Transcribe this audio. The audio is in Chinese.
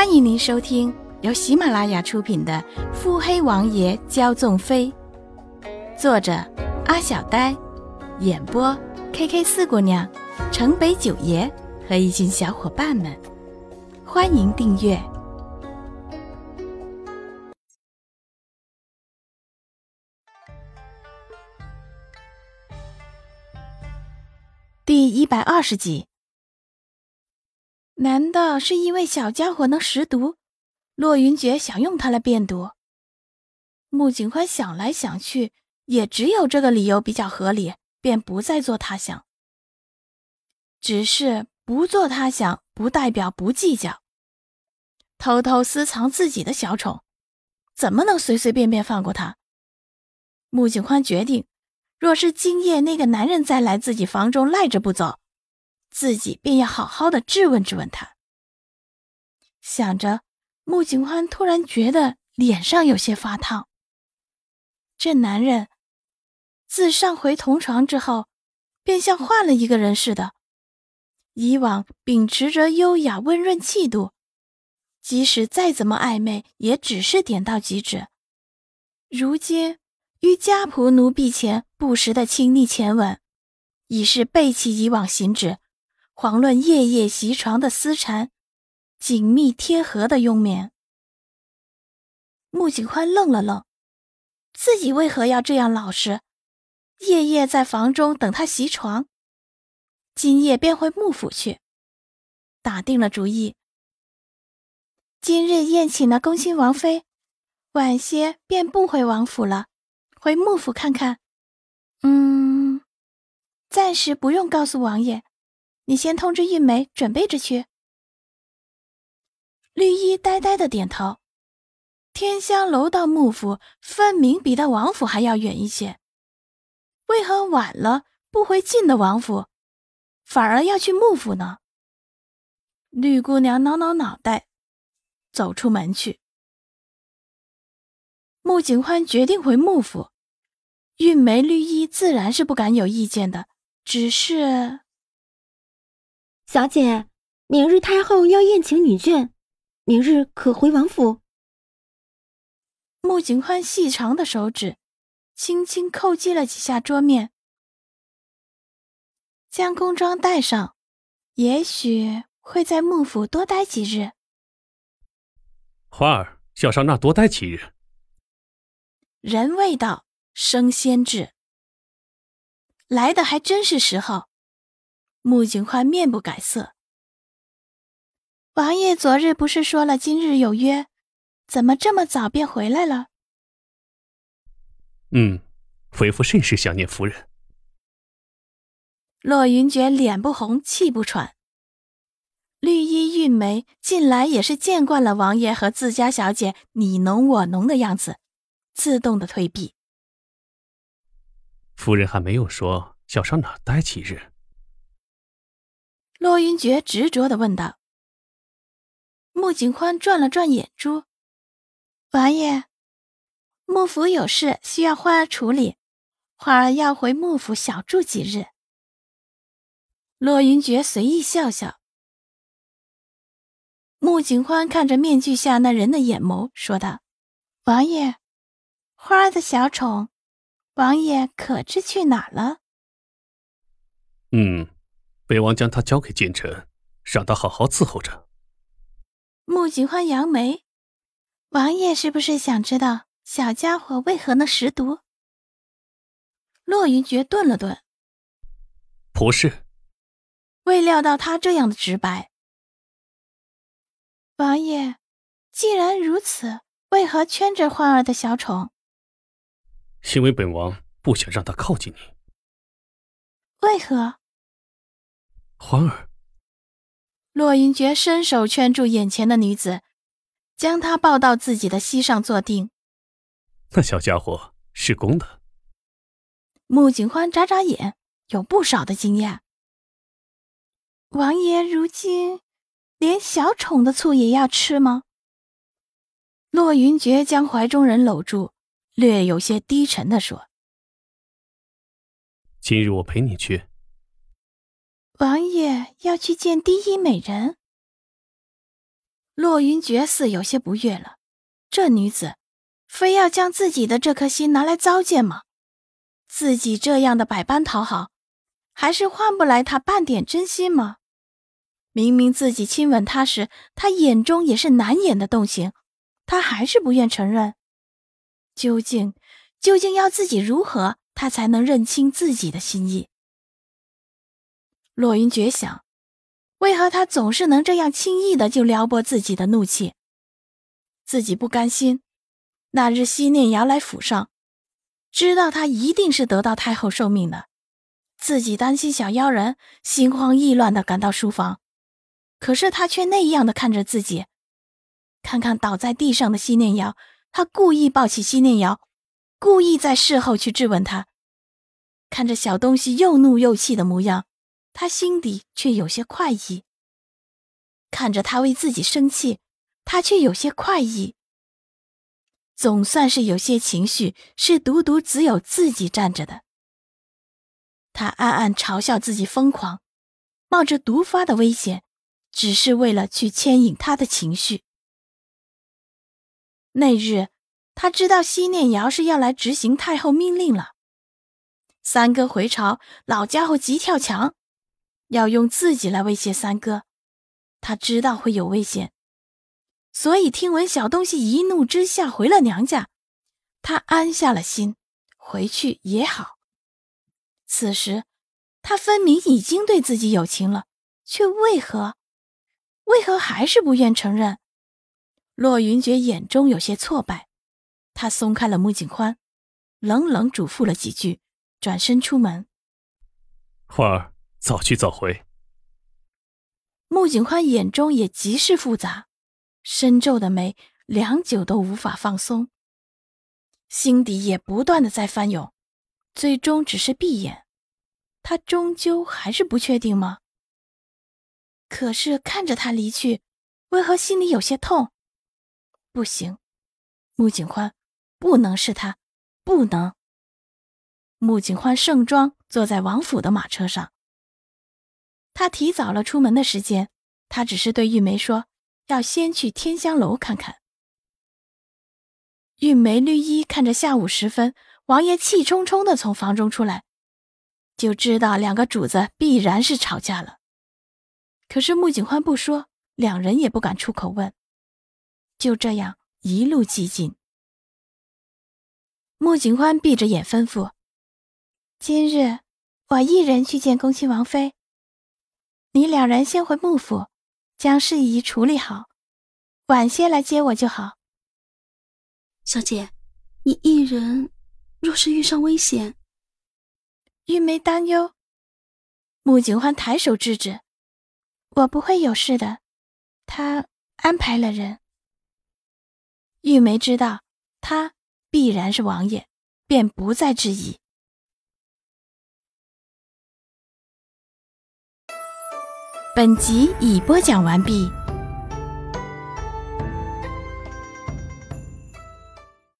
欢迎您收听由喜马拉雅出品的《腹黑王爷骄纵妃》，作者阿小呆，演播 K K 四姑娘、城北九爷和一群小伙伴们。欢迎订阅第一百二十集。难道是因为小家伙能识毒，洛云珏想用它来变毒？穆景欢想来想去，也只有这个理由比较合理，便不再做他想。只是不做他想，不代表不计较。偷偷私藏自己的小宠，怎么能随随便便放过他？穆景欢决定，若是今夜那个男人再来自己房中赖着不走。自己便要好好的质问质问他。想着，穆景欢突然觉得脸上有些发烫。这男人自上回同床之后，便像换了一个人似的。以往秉持着优雅温润气度，即使再怎么暧昧，也只是点到即止。如今于家仆奴婢前不时的亲昵前吻，已是背弃以往行止。遑论夜夜袭床的私缠，紧密贴合的拥眠。穆景欢愣了愣，自己为何要这样老实，夜夜在房中等他袭床？今夜便回幕府去，打定了主意。今日宴请了恭亲王妃，晚些便不回王府了，回幕府看看。嗯，暂时不用告诉王爷。你先通知玉梅，准备着去。绿衣呆呆的点头。天香楼到幕府，分明比到王府还要远一些，为何晚了不回近的王府，反而要去幕府呢？绿姑娘挠挠脑袋，走出门去。穆景欢决定回幕府，玉梅、绿衣自然是不敢有意见的，只是。小姐，明日太后要宴请女眷，明日可回王府。穆景欢细长的手指轻轻叩击了几下桌面，将宫装带上，也许会在幕府多待几日。花儿叫上那多待几日。人未到，升仙至，来的还真是时候。穆景欢面不改色。王爷昨日不是说了今日有约，怎么这么早便回来了？嗯，为夫甚是想念夫人。洛云珏脸不红，气不喘。绿衣玉梅近来也是见惯了王爷和自家小姐你侬我侬的样子，自动的退避。夫人还没有说要上哪待几日。洛云珏执着的问道：“穆景欢转了转眼珠，王爷，幕府有事需要花儿处理，花儿要回幕府小住几日。”洛云珏随意笑笑。穆景欢看着面具下那人的眼眸，说道：“王爷，花儿的小宠，王爷可知去哪了？”嗯。北王将他交给奸臣，让他好好伺候着。穆景欢扬眉：“王爷是不是想知道小家伙为何能识毒？”洛云珏顿了顿：“不是。”未料到他这样的直白。王爷，既然如此，为何圈着欢儿的小宠？因为本王不想让他靠近你。为何？欢儿，洛云珏伸手圈住眼前的女子，将她抱到自己的膝上坐定。那小家伙是公的。穆景欢眨眨眼，有不少的惊讶。王爷如今连小宠的醋也要吃吗？洛云珏将怀中人搂住，略有些低沉的说：“今日我陪你去。”王爷要去见第一美人。洛云觉似有些不悦了，这女子非要将自己的这颗心拿来糟践吗？自己这样的百般讨好，还是换不来他半点真心吗？明明自己亲吻他时，他眼中也是难掩的动情，他还是不愿承认。究竟，究竟要自己如何，他才能认清自己的心意？洛云觉想，为何他总是能这样轻易的就撩拨自己的怒气？自己不甘心。那日西念瑶来府上，知道他一定是得到太后受命的，自己担心小妖人，心慌意乱的赶到书房。可是他却那样的看着自己，看看倒在地上的西念瑶，他故意抱起西念瑶，故意在事后去质问他。看着小东西又怒又气的模样，他心底却有些快意。看着他为自己生气，他却有些快意。总算是有些情绪是独独只有自己站着的。他暗暗嘲笑自己疯狂，冒着毒发的危险。只是为了去牵引他的情绪。那日，他知道西念瑶是要来执行太后命令了。三哥回朝，老家伙急跳墙，要用自己来威胁三哥。他知道会有危险，所以听闻小东西一怒之下回了娘家，他安下了心，回去也好。此时，他分明已经对自己有情了，却为何？为何还是不愿承认？洛云珏眼中有些挫败，他松开了穆景欢，冷冷嘱咐了几句，转身出门。花儿，早去早回。穆景欢眼中也极是复杂，深皱的眉良久都无法放松，心底也不断的在翻涌，最终只是闭眼。他终究还是不确定吗？可是看着他离去，为何心里有些痛？不行，穆景欢不能是他，不能。穆景欢盛装坐在王府的马车上，他提早了出门的时间。他只是对玉梅说，要先去天香楼看看。玉梅绿衣看着下午时分，王爷气冲冲的从房中出来，就知道两个主子必然是吵架了。可是穆景欢不说，两人也不敢出口问。就这样一路寂静。穆景欢闭着眼吩咐：“今日我一人去见恭亲王妃，你两人先回幕府，将事宜处理好，晚些来接我就好。”小姐，你一人若是遇上危险，玉梅担忧。穆景欢抬手制止。我不会有事的，他安排了人。玉梅知道他必然是王爷，便不再质疑。本集已播讲完毕。